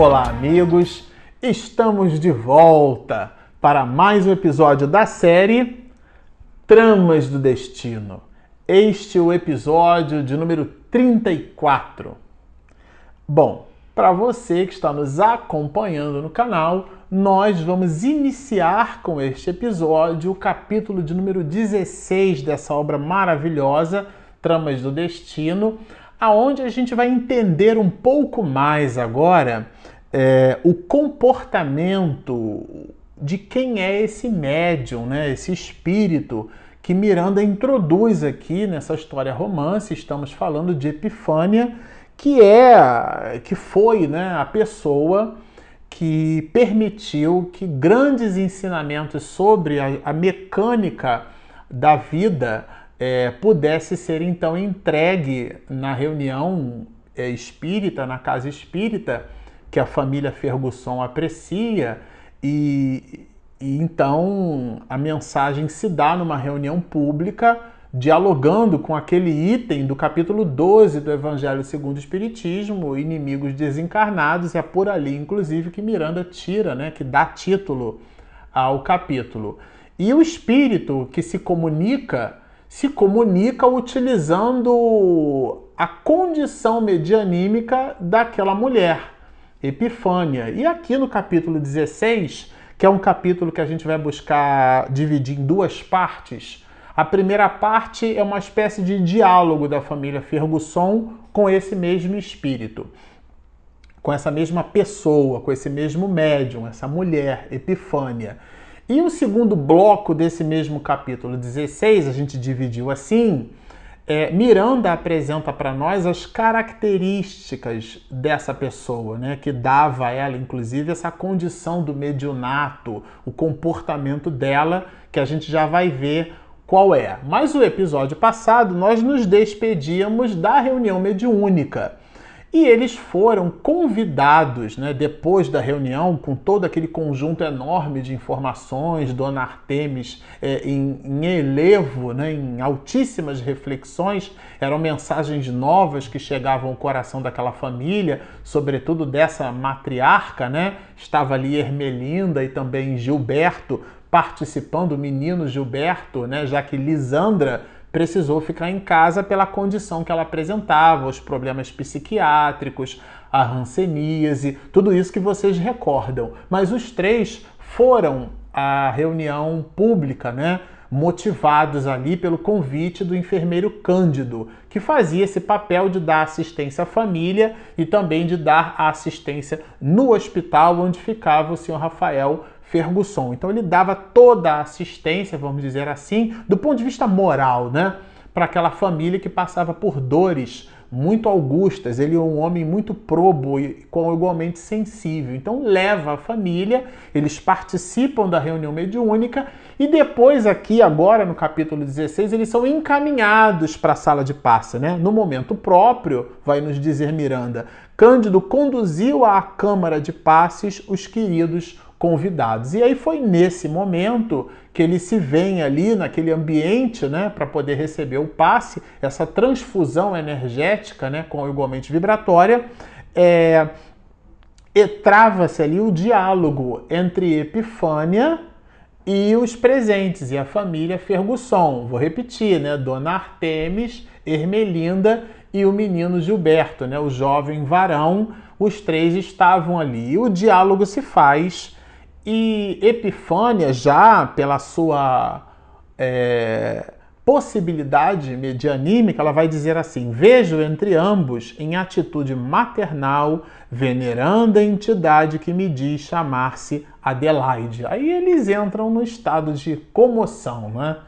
Olá, amigos! Estamos de volta para mais um episódio da série Tramas do Destino. Este é o episódio de número 34. Bom, para você que está nos acompanhando no canal, nós vamos iniciar com este episódio o capítulo de número 16 dessa obra maravilhosa, Tramas do Destino, aonde a gente vai entender um pouco mais agora é, o comportamento de quem é esse médium, né, esse espírito que Miranda introduz aqui nessa história romance. Estamos falando de Epifânia que é que foi né, a pessoa que permitiu que grandes ensinamentos sobre a, a mecânica da vida é, pudesse ser então entregue na reunião é, espírita, na casa espírita, que a família Fergusson aprecia, e, e então a mensagem se dá numa reunião pública dialogando com aquele item do capítulo 12 do Evangelho segundo o Espiritismo, inimigos desencarnados, é por ali, inclusive, que Miranda tira, né, que dá título ao capítulo. E o espírito que se comunica, se comunica utilizando a condição medianímica daquela mulher, Epifânia. E aqui no capítulo 16, que é um capítulo que a gente vai buscar dividir em duas partes, a primeira parte é uma espécie de diálogo da família Fergusson com esse mesmo espírito, com essa mesma pessoa, com esse mesmo médium, essa mulher, Epifânia. E o segundo bloco desse mesmo capítulo 16, a gente dividiu assim. É, Miranda apresenta para nós as características dessa pessoa, né, que dava a ela, inclusive, essa condição do mediunato, o comportamento dela, que a gente já vai ver qual é. Mas o episódio passado nós nos despedíamos da reunião mediúnica. E eles foram convidados, né, depois da reunião, com todo aquele conjunto enorme de informações, Dona Artemis é, em, em elevo, né, em altíssimas reflexões, eram mensagens novas que chegavam ao coração daquela família, sobretudo dessa matriarca, né? Estava ali Ermelinda e também Gilberto participando, o menino Gilberto, né, já que Lisandra precisou ficar em casa pela condição que ela apresentava, os problemas psiquiátricos, a ranceníase, tudo isso que vocês recordam. Mas os três foram à reunião pública, né? motivados ali pelo convite do enfermeiro Cândido, que fazia esse papel de dar assistência à família e também de dar assistência no hospital onde ficava o senhor Rafael Ferguson. Então ele dava toda a assistência, vamos dizer assim, do ponto de vista moral, né, para aquela família que passava por dores muito augustas. Ele é um homem muito probo e com igualmente sensível. Então leva a família, eles participam da reunião mediúnica e depois aqui agora no capítulo 16 eles são encaminhados para a sala de passe, né? No momento próprio, vai nos dizer Miranda, Cândido conduziu à câmara de passes os queridos convidados. E aí foi nesse momento que ele se vê ali naquele ambiente, né, para poder receber o passe, essa transfusão energética, né, com igualmente vibratória, é, e trava-se ali o diálogo entre Epifânia e os presentes e a família Fergusson. Vou repetir, né, Dona Artemis, Ermelinda e o menino Gilberto, né, o jovem varão. Os três estavam ali. E o diálogo se faz e Epifânia, já pela sua é, possibilidade medianímica, ela vai dizer assim: Vejo entre ambos, em atitude maternal, veneranda a entidade que me diz chamar-se Adelaide. Aí eles entram no estado de comoção, né?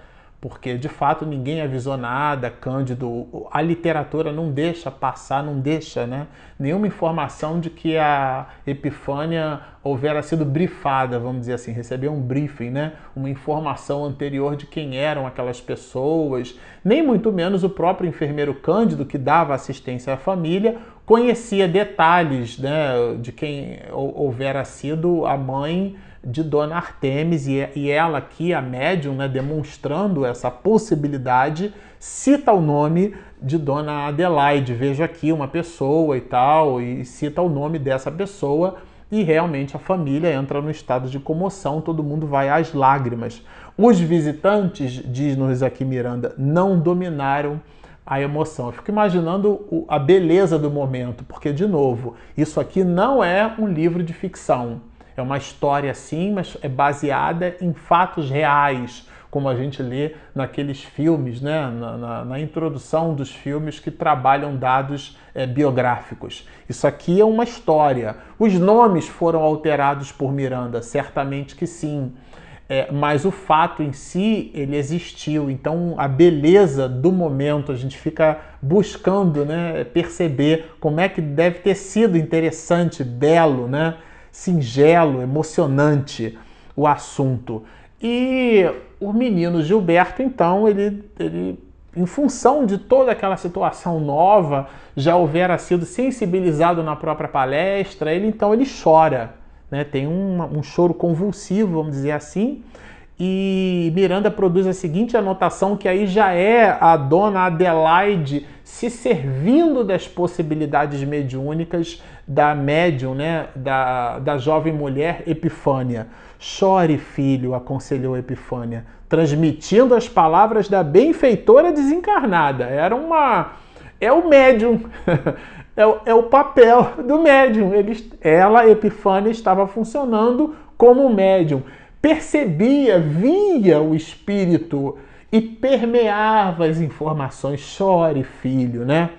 Porque de fato ninguém avisou nada, Cândido, a literatura não deixa passar, não deixa né, nenhuma informação de que a Epifânia houvera sido brifada, vamos dizer assim, recebeu um briefing, né, uma informação anterior de quem eram aquelas pessoas, nem muito menos o próprio enfermeiro Cândido, que dava assistência à família, conhecia detalhes né, de quem houvera sido a mãe de Dona Artemis e ela aqui, a médium, né, demonstrando essa possibilidade, cita o nome de Dona Adelaide. Veja aqui uma pessoa e tal, e cita o nome dessa pessoa e realmente a família entra no estado de comoção, todo mundo vai às lágrimas. Os visitantes, diz-nos aqui Miranda, não dominaram a emoção. Eu fico imaginando a beleza do momento, porque, de novo, isso aqui não é um livro de ficção. É uma história sim, mas é baseada em fatos reais, como a gente lê naqueles filmes, né? na, na, na introdução dos filmes que trabalham dados é, biográficos. Isso aqui é uma história. Os nomes foram alterados por Miranda, certamente que sim. É, mas o fato em si ele existiu. Então a beleza do momento a gente fica buscando, né, perceber como é que deve ter sido interessante, belo, né, singelo, emocionante o assunto. E o menino Gilberto, então, ele, ele em função de toda aquela situação nova, já houvera sido sensibilizado na própria palestra, ele então ele chora né? Tem um, um choro convulsivo, vamos dizer assim. E Miranda produz a seguinte anotação, que aí já é a dona Adelaide se servindo das possibilidades mediúnicas da médium, né, da, da jovem mulher Epifânia. Chore, filho, aconselhou Epifânia, transmitindo as palavras da benfeitora desencarnada. Era uma. É o médium. é, o, é o papel do médium. Ela, Epifânia, estava funcionando como médium. Percebia, via o espírito e permeava as informações. Chore, filho, né?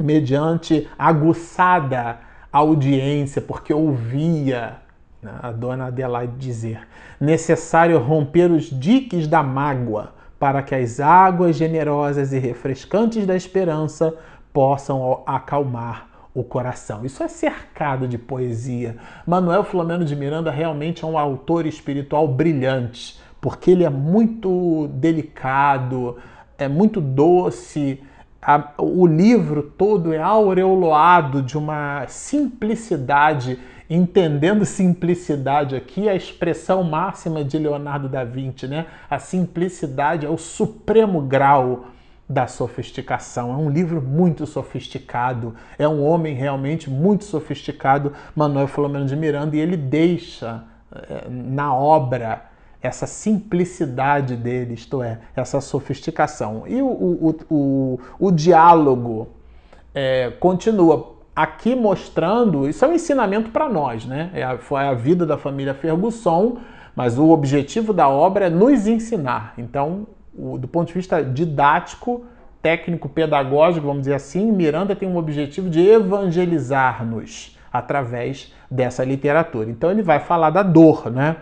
Mediante aguçada audiência, porque ouvia né, a dona Adelaide dizer: necessário romper os diques da mágoa para que as águas generosas e refrescantes da esperança possam acalmar o coração. Isso é cercado de poesia. Manuel Flamengo de Miranda realmente é um autor espiritual brilhante, porque ele é muito delicado, é muito doce. O livro todo é aureolado de uma simplicidade, entendendo simplicidade aqui, a expressão máxima de Leonardo da Vinci, né? A simplicidade é o supremo grau da sofisticação. É um livro muito sofisticado, é um homem realmente muito sofisticado, Manuel Filomeno de Miranda, e ele deixa eh, na obra essa simplicidade dele, isto é, essa sofisticação. E o, o, o, o diálogo é, continua aqui mostrando, isso é um ensinamento para nós, né? É, foi a vida da família Ferguson, mas o objetivo da obra é nos ensinar. Então, o, do ponto de vista didático, técnico, pedagógico, vamos dizer assim, Miranda tem um objetivo de evangelizar-nos através dessa literatura. Então ele vai falar da dor, né?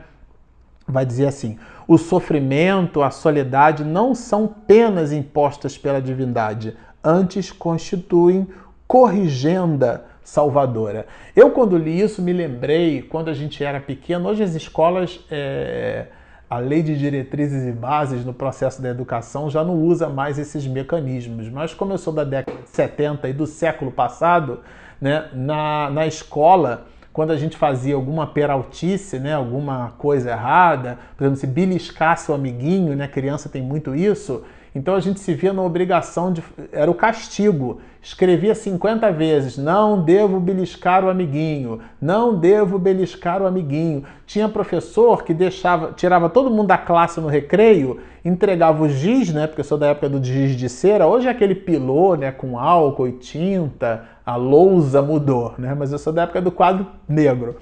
Vai dizer assim: o sofrimento, a soledade não são penas impostas pela divindade, antes constituem corrigenda salvadora. Eu, quando li isso, me lembrei quando a gente era pequeno. Hoje as escolas é, a lei de diretrizes e bases no processo da educação já não usa mais esses mecanismos. Mas como eu sou da década de 70 e do século passado, né, na, na escola, quando a gente fazia alguma peraltice, né, alguma coisa errada, por exemplo, se beliscasse o amiguinho, né, criança tem muito isso, então a gente se via na obrigação de. Era o castigo. Escrevia 50 vezes: não devo beliscar o amiguinho, não devo beliscar o amiguinho. Tinha professor que deixava, tirava todo mundo da classe no recreio, entregava o giz, né? Porque eu sou da época do giz de cera. Hoje é aquele pilô, né? Com álcool e tinta, a lousa mudou, né? Mas eu sou da época do quadro negro,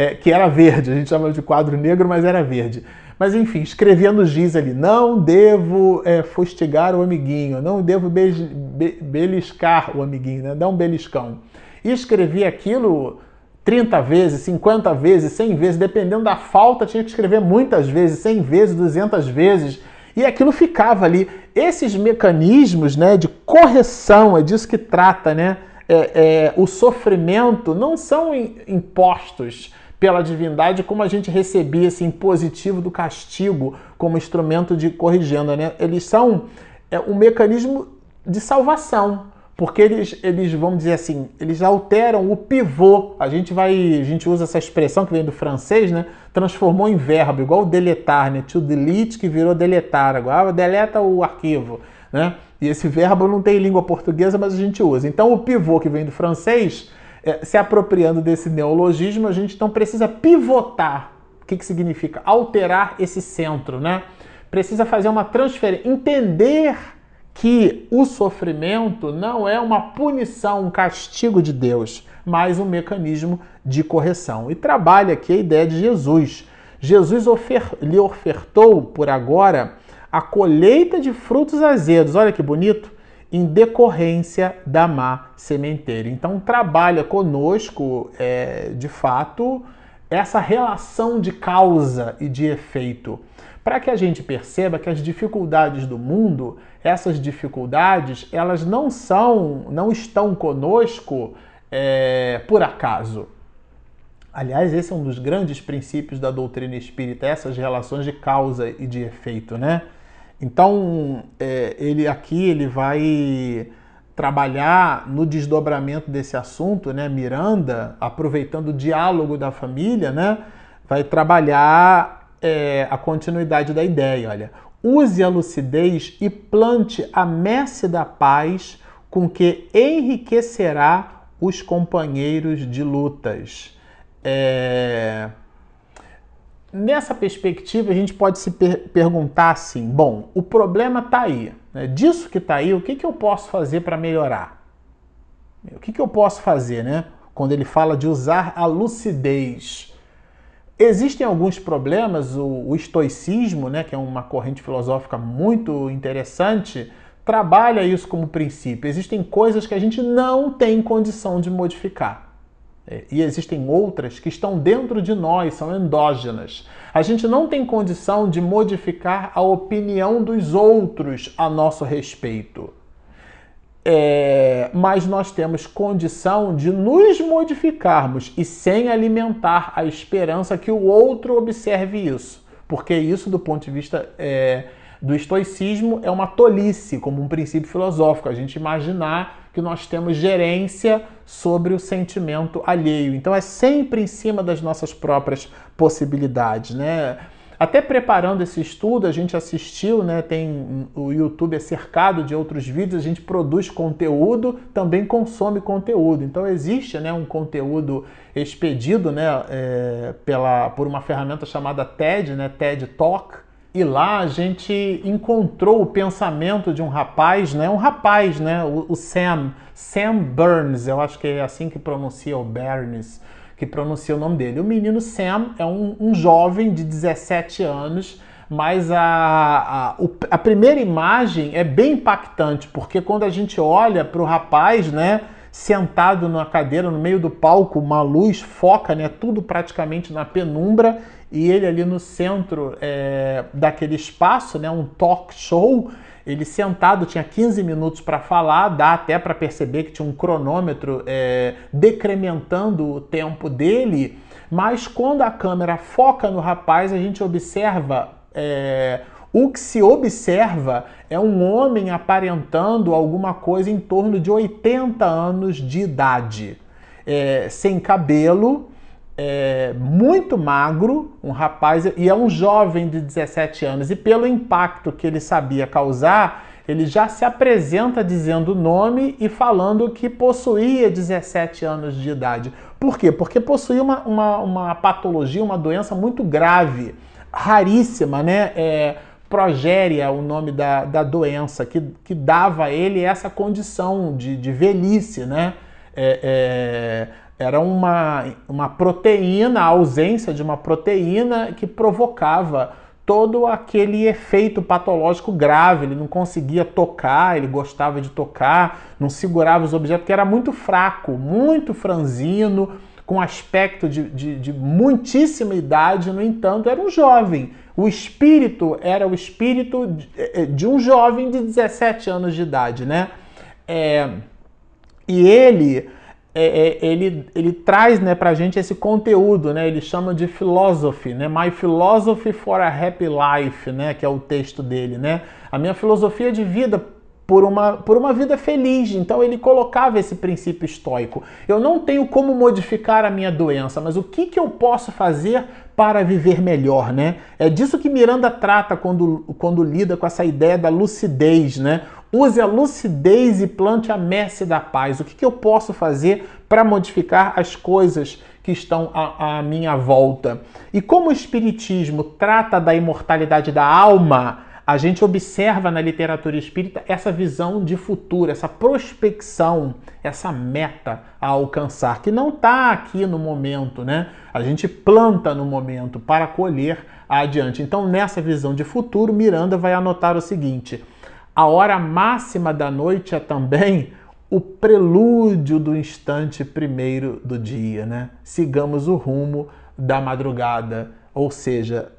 é, que era verde. A gente chama de quadro negro, mas era verde. Mas enfim, escrevia no giz ali: não devo é, fustigar o amiguinho, não devo be be beliscar o amiguinho, né? dar um beliscão. E escrevia aquilo 30 vezes, 50 vezes, 100 vezes, dependendo da falta, tinha que escrever muitas vezes, 100 vezes, 200 vezes. E aquilo ficava ali. Esses mecanismos né, de correção, é disso que trata, né? É, é, o sofrimento não são impostos pela divindade, como a gente recebia esse impositivo do castigo como instrumento de corrigenda, né? Eles são é, um mecanismo de salvação. porque eles, eles, vamos dizer assim, eles alteram o pivô. A gente vai, a gente usa essa expressão que vem do francês, né? Transformou em verbo, igual deletar, né? To delete que virou deletar. Agora deleta o arquivo, né? E esse verbo não tem língua portuguesa, mas a gente usa. Então o pivô que vem do francês, é, se apropriando desse neologismo, a gente então precisa pivotar. O que, que significa? Alterar esse centro, né? Precisa fazer uma transferência, entender que o sofrimento não é uma punição, um castigo de Deus, mas um mecanismo de correção. E trabalha aqui a ideia de Jesus. Jesus ofer lhe ofertou por agora a colheita de frutos azedos. Olha que bonito! Em decorrência da má sementeira. Então, trabalha conosco, é, de fato, essa relação de causa e de efeito para que a gente perceba que as dificuldades do mundo, essas dificuldades, elas não são, não estão conosco é, por acaso. Aliás, esse é um dos grandes princípios da doutrina espírita, essas relações de causa e de efeito, né? Então, é, ele aqui ele vai trabalhar no desdobramento desse assunto, né? Miranda, aproveitando o diálogo da família, né? Vai trabalhar é, a continuidade da ideia. Olha, use a lucidez e plante a messe da paz com que enriquecerá os companheiros de lutas. É... Nessa perspectiva, a gente pode se per perguntar assim: bom, o problema está aí. Né? Disso que está aí, o que, que eu posso fazer para melhorar? O que, que eu posso fazer, né? Quando ele fala de usar a lucidez. Existem alguns problemas, o, o, estoicismo, né, que é uma corrente filosófica muito interessante, trabalha isso como princípio. Existem coisas que a gente não tem condição de modificar. É, e existem outras que estão dentro de nós, são endógenas. A gente não tem condição de modificar a opinião dos outros a nosso respeito. É, mas nós temos condição de nos modificarmos e sem alimentar a esperança que o outro observe isso, porque isso, do ponto de vista é, do estoicismo, é uma tolice, como um princípio filosófico, a gente imaginar que nós temos gerência sobre o sentimento alheio. Então é sempre em cima das nossas próprias possibilidades, né? Até preparando esse estudo, a gente assistiu, né? Tem o YouTube é cercado de outros vídeos, a gente produz conteúdo, também consome conteúdo. Então existe, né, um conteúdo expedido, né, é, pela por uma ferramenta chamada TED, né, TED Talk. E lá a gente encontrou o pensamento de um rapaz, né? Um rapaz, né? O, o Sam, Sam Burns, eu acho que é assim que pronuncia o Burns que pronuncia o nome dele. O menino Sam é um, um jovem de 17 anos, mas a, a, a, primeira imagem é bem impactante, porque quando a gente olha para o rapaz, né, sentado na cadeira no meio do palco, uma luz foca, né, tudo praticamente na penumbra, e ele ali no centro é, daquele espaço, né, um talk show, ele sentado tinha 15 minutos para falar, dá até para perceber que tinha um cronômetro é, decrementando o tempo dele, mas quando a câmera foca no rapaz, a gente observa. É, o que se observa é um homem aparentando alguma coisa em torno de 80 anos de idade, é, sem cabelo, é, muito magro, um rapaz, e é um jovem de 17 anos, e pelo impacto que ele sabia causar, ele já se apresenta dizendo o nome e falando que possuía 17 anos de idade. Por quê? Porque possuía uma, uma, uma patologia, uma doença muito grave, raríssima, né? É, progéria, o nome da, da doença, que, que dava a ele essa condição de, de velhice, né? É, é, era uma, uma proteína, a ausência de uma proteína que provocava todo aquele efeito patológico grave. Ele não conseguia tocar, ele gostava de tocar, não segurava os objetos, porque era muito fraco, muito franzino, com aspecto de, de, de muitíssima idade, no entanto, era um jovem. O espírito era o espírito de, eh, de um jovem de 17 anos de idade, né? É, e ele é, é, ele, ele traz né, para a gente esse conteúdo, né, ele chama de philosophy, né, My Philosophy for a Happy Life, né, que é o texto dele. Né, a minha filosofia de vida por uma, por uma vida feliz. Então ele colocava esse princípio estoico. Eu não tenho como modificar a minha doença, mas o que, que eu posso fazer para viver melhor, né? É disso que Miranda trata quando, quando lida com essa ideia da lucidez, né? Use a lucidez e plante a messe da paz. O que, que eu posso fazer para modificar as coisas que estão à, à minha volta? E como o Espiritismo trata da imortalidade da alma, a gente observa na literatura espírita essa visão de futuro, essa prospecção, essa meta a alcançar, que não está aqui no momento, né? A gente planta no momento para colher adiante. Então, nessa visão de futuro, Miranda vai anotar o seguinte: a hora máxima da noite é também o prelúdio do instante primeiro do dia, né? Sigamos o rumo da madrugada, ou seja,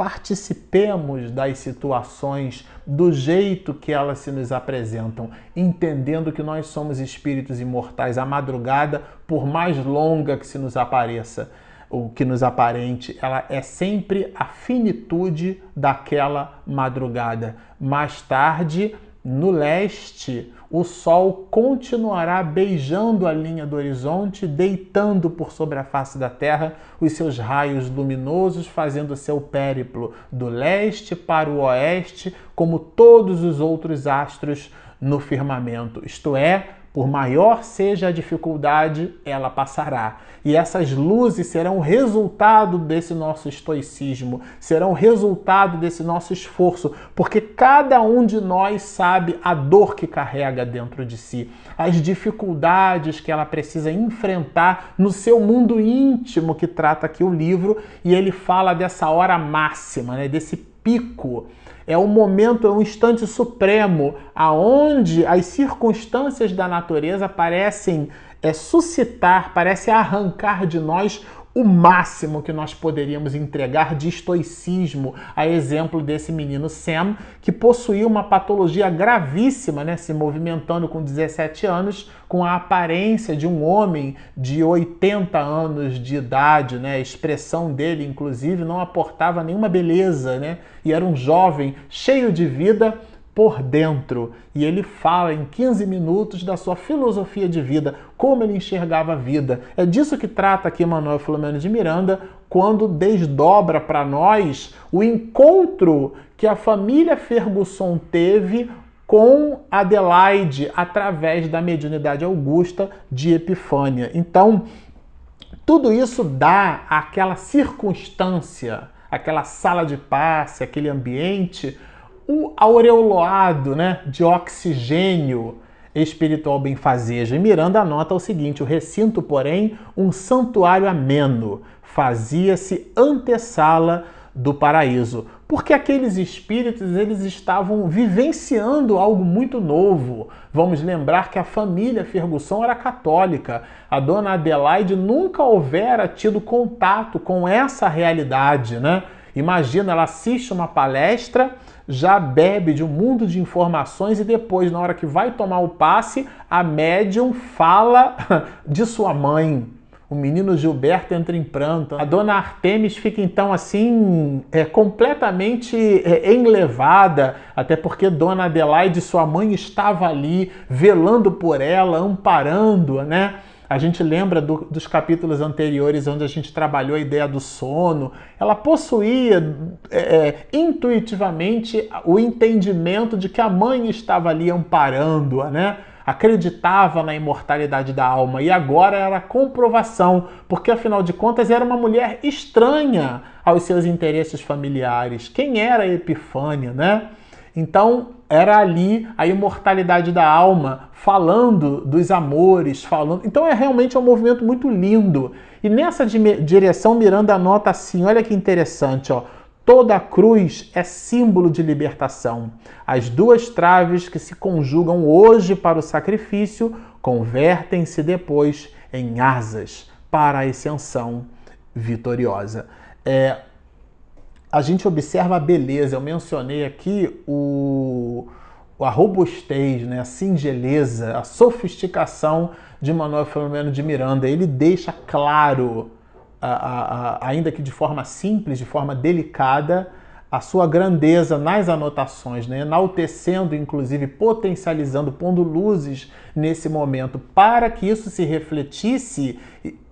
participemos das situações do jeito que elas se nos apresentam, entendendo que nós somos espíritos imortais. A madrugada, por mais longa que se nos apareça, o que nos aparente, ela é sempre a finitude daquela madrugada. Mais tarde, no leste, o sol continuará beijando a linha do horizonte, deitando por sobre a face da terra os seus raios luminosos, fazendo seu périplo do leste para o oeste, como todos os outros astros no firmamento. Isto é, por maior seja a dificuldade, ela passará. E essas luzes serão resultado desse nosso estoicismo, serão resultado desse nosso esforço, porque cada um de nós sabe a dor que carrega dentro de si, as dificuldades que ela precisa enfrentar no seu mundo íntimo que trata aqui o livro, e ele fala dessa hora máxima, né, desse pico é um momento, é um instante supremo, aonde as circunstâncias da natureza parecem é, suscitar, parecem arrancar de nós o máximo que nós poderíamos entregar de estoicismo, a exemplo desse menino Sam, que possuía uma patologia gravíssima, né, se movimentando com 17 anos, com a aparência de um homem de 80 anos de idade, né? A expressão dele, inclusive, não aportava nenhuma beleza, né? E era um jovem cheio de vida, por dentro. E ele fala em 15 minutos da sua filosofia de vida, como ele enxergava a vida. É disso que trata aqui Manuel Filomeno de Miranda, quando desdobra para nós o encontro que a família Ferguson teve com Adelaide através da mediunidade augusta de Epifânia. Então, tudo isso dá aquela circunstância, aquela sala de passe, aquele ambiente o aureolado né, de oxigênio espiritual benfazejo. E Miranda anota o seguinte: o recinto, porém, um santuário ameno, fazia-se antessala do paraíso, porque aqueles espíritos eles estavam vivenciando algo muito novo. Vamos lembrar que a família Ferguson era católica. A dona Adelaide nunca houvera tido contato com essa realidade, né? Imagina, ela assiste uma palestra já bebe de um mundo de informações e depois, na hora que vai tomar o passe, a médium fala de sua mãe. O menino Gilberto entra em pranto. A dona Artemis fica então assim, é, completamente é, enlevada, até porque dona Adelaide, sua mãe, estava ali velando por ela, amparando, né? A gente lembra do, dos capítulos anteriores onde a gente trabalhou a ideia do sono. Ela possuía é, é, intuitivamente o entendimento de que a mãe estava ali amparando-a, né? acreditava na imortalidade da alma e agora era comprovação, porque afinal de contas era uma mulher estranha aos seus interesses familiares. Quem era Epifânia, né? Então, era ali a imortalidade da alma, falando dos amores, falando. Então é realmente um movimento muito lindo. E nessa direção Miranda anota assim, olha que interessante, ó. Toda a cruz é símbolo de libertação. As duas traves que se conjugam hoje para o sacrifício convertem-se depois em asas para a ascensão vitoriosa. É, a gente observa a beleza. Eu mencionei aqui o, a robustez, né, a singeleza, a sofisticação de Manuel Filomeno de Miranda. Ele deixa claro, a, a, a, ainda que de forma simples, de forma delicada, a sua grandeza nas anotações, né? enaltecendo, inclusive potencializando, pondo luzes nesse momento, para que isso se refletisse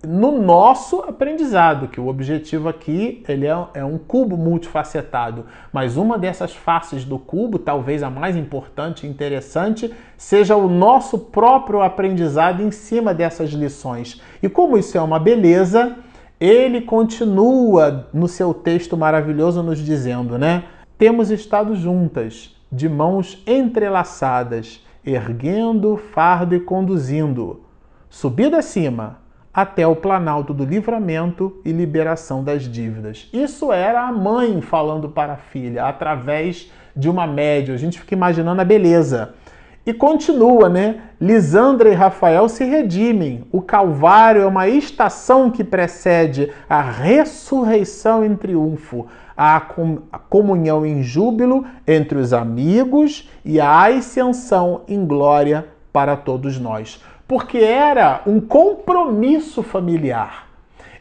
no nosso aprendizado, que o objetivo aqui ele é, é um cubo multifacetado, mas uma dessas faces do cubo, talvez a mais importante e interessante, seja o nosso próprio aprendizado em cima dessas lições. E como isso é uma beleza, ele continua no seu texto maravilhoso nos dizendo, né? Temos estado juntas, de mãos entrelaçadas, erguendo fardo e conduzindo, subida acima, até o planalto do livramento e liberação das dívidas. Isso era a mãe falando para a filha, através de uma média. A gente fica imaginando a beleza. E continua, né? Lisandra e Rafael se redimem. O Calvário é uma estação que precede a ressurreição em triunfo, a comunhão em júbilo entre os amigos e a ascensão em glória para todos nós. Porque era um compromisso familiar.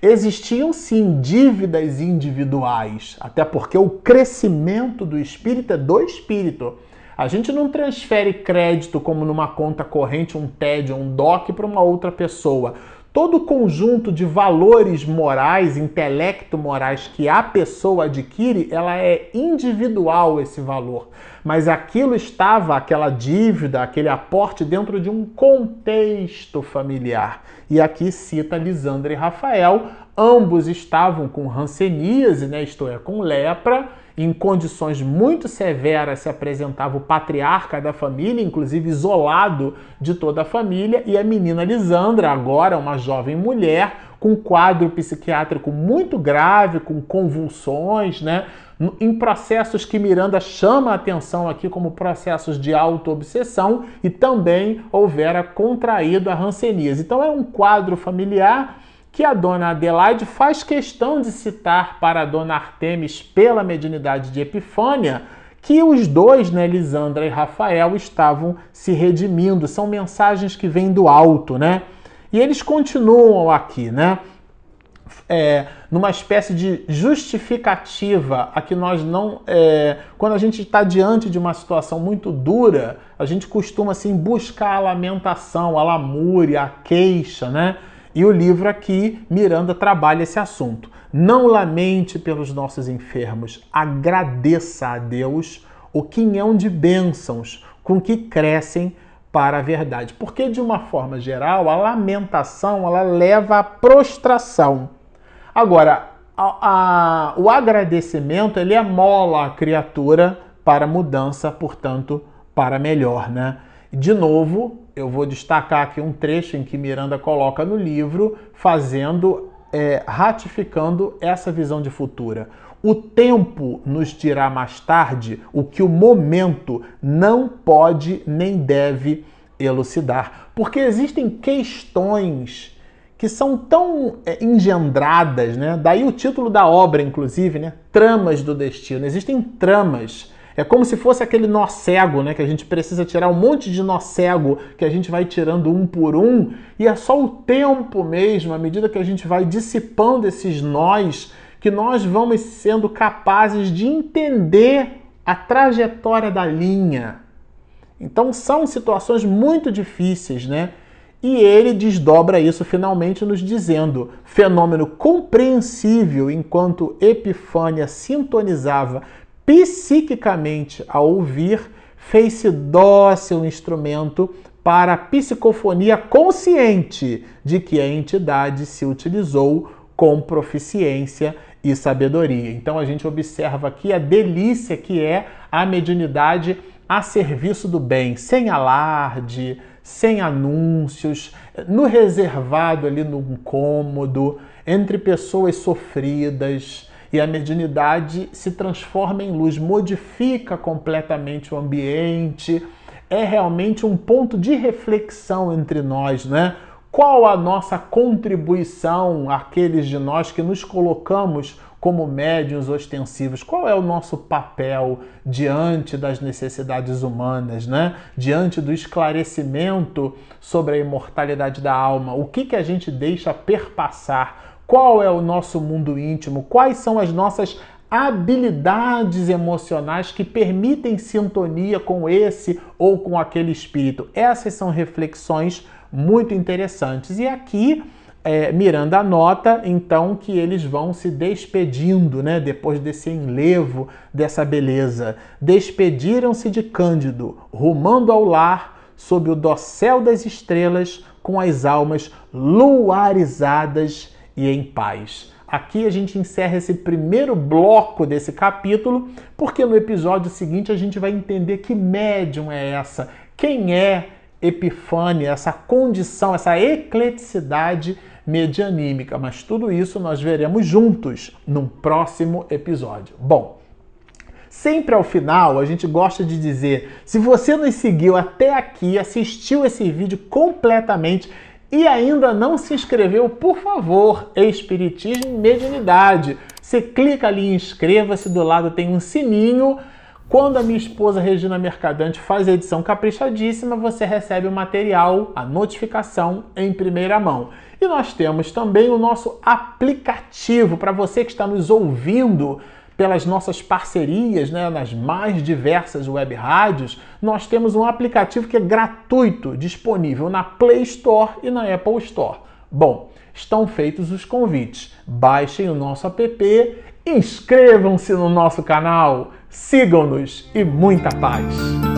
Existiam sim dívidas individuais, até porque o crescimento do espírito é do espírito. A gente não transfere crédito como numa conta corrente, um TED, um DOC para uma outra pessoa. Todo o conjunto de valores morais, intelecto-morais que a pessoa adquire, ela é individual esse valor. Mas aquilo estava, aquela dívida, aquele aporte dentro de um contexto familiar. E aqui cita Lisandra e Rafael, ambos estavam com ranceníase, né, isto é, com lepra, em condições muito severas se apresentava o patriarca da família, inclusive isolado de toda a família, e a menina Lisandra, agora uma jovem mulher, com quadro psiquiátrico muito grave, com convulsões, né? Em processos que Miranda chama a atenção aqui como processos de autoobsessão e também houvera contraído a ranceníase. Então é um quadro familiar que a dona Adelaide faz questão de citar para a dona Artemis pela mediunidade de Epifânia, que os dois, né, Lisandra e Rafael, estavam se redimindo. São mensagens que vêm do alto, né? E eles continuam aqui, né? É, numa espécie de justificativa a que nós não. É, quando a gente está diante de uma situação muito dura, a gente costuma assim buscar a lamentação, a lamúria, a queixa, né? E o livro aqui, Miranda trabalha esse assunto. Não lamente pelos nossos enfermos, agradeça a Deus o quinhão de bênçãos com que crescem para a verdade. Porque, de uma forma geral, a lamentação ela leva à prostração. Agora, a, a, o agradecimento ele amola a criatura para mudança, portanto, para melhor, né? De novo, eu vou destacar aqui um trecho em que Miranda coloca no livro, fazendo, é, ratificando essa visão de futura. O tempo nos dirá mais tarde o que o momento não pode nem deve elucidar, porque existem questões que são tão é, engendradas, né? Daí o título da obra, inclusive, né? Tramas do destino. Existem tramas é como se fosse aquele nó cego, né? Que a gente precisa tirar um monte de nó cego que a gente vai tirando um por um, e é só o tempo mesmo, à medida que a gente vai dissipando esses nós, que nós vamos sendo capazes de entender a trajetória da linha. Então são situações muito difíceis, né? E ele desdobra isso finalmente nos dizendo: fenômeno compreensível enquanto Epifânia sintonizava psiquicamente a ouvir, fez-se dócil instrumento para a psicofonia consciente de que a entidade se utilizou com proficiência e sabedoria. Então a gente observa aqui a delícia que é a mediunidade a serviço do bem, sem alarde, sem anúncios, no reservado ali no cômodo, entre pessoas sofridas, e a mediunidade se transforma em luz, modifica completamente o ambiente. É realmente um ponto de reflexão entre nós, né? Qual a nossa contribuição, aqueles de nós que nos colocamos como médiuns ostensivos? Qual é o nosso papel diante das necessidades humanas, né? Diante do esclarecimento sobre a imortalidade da alma? O que, que a gente deixa perpassar? Qual é o nosso mundo íntimo, quais são as nossas habilidades emocionais que permitem sintonia com esse ou com aquele espírito. Essas são reflexões muito interessantes. E aqui é, Miranda nota então que eles vão se despedindo, né, depois desse enlevo, dessa beleza. Despediram-se de Cândido, rumando ao lar, sob o dossel das estrelas, com as almas luarizadas e em paz. Aqui a gente encerra esse primeiro bloco desse capítulo, porque no episódio seguinte a gente vai entender que médium é essa, quem é Epifânia, essa condição, essa ecleticidade medianímica. Mas tudo isso nós veremos juntos num próximo episódio. Bom, sempre ao final a gente gosta de dizer: se você nos seguiu até aqui, assistiu esse vídeo completamente e ainda não se inscreveu, por favor, Espiritismo e Mediunidade. Você clica ali em inscreva-se, do lado tem um sininho. Quando a minha esposa Regina Mercadante faz a edição caprichadíssima, você recebe o material, a notificação em primeira mão. E nós temos também o nosso aplicativo para você que está nos ouvindo pelas nossas parcerias né, nas mais diversas web rádios, nós temos um aplicativo que é gratuito, disponível na Play Store e na Apple Store. Bom, estão feitos os convites. Baixem o nosso app, inscrevam-se no nosso canal, sigam-nos e muita paz!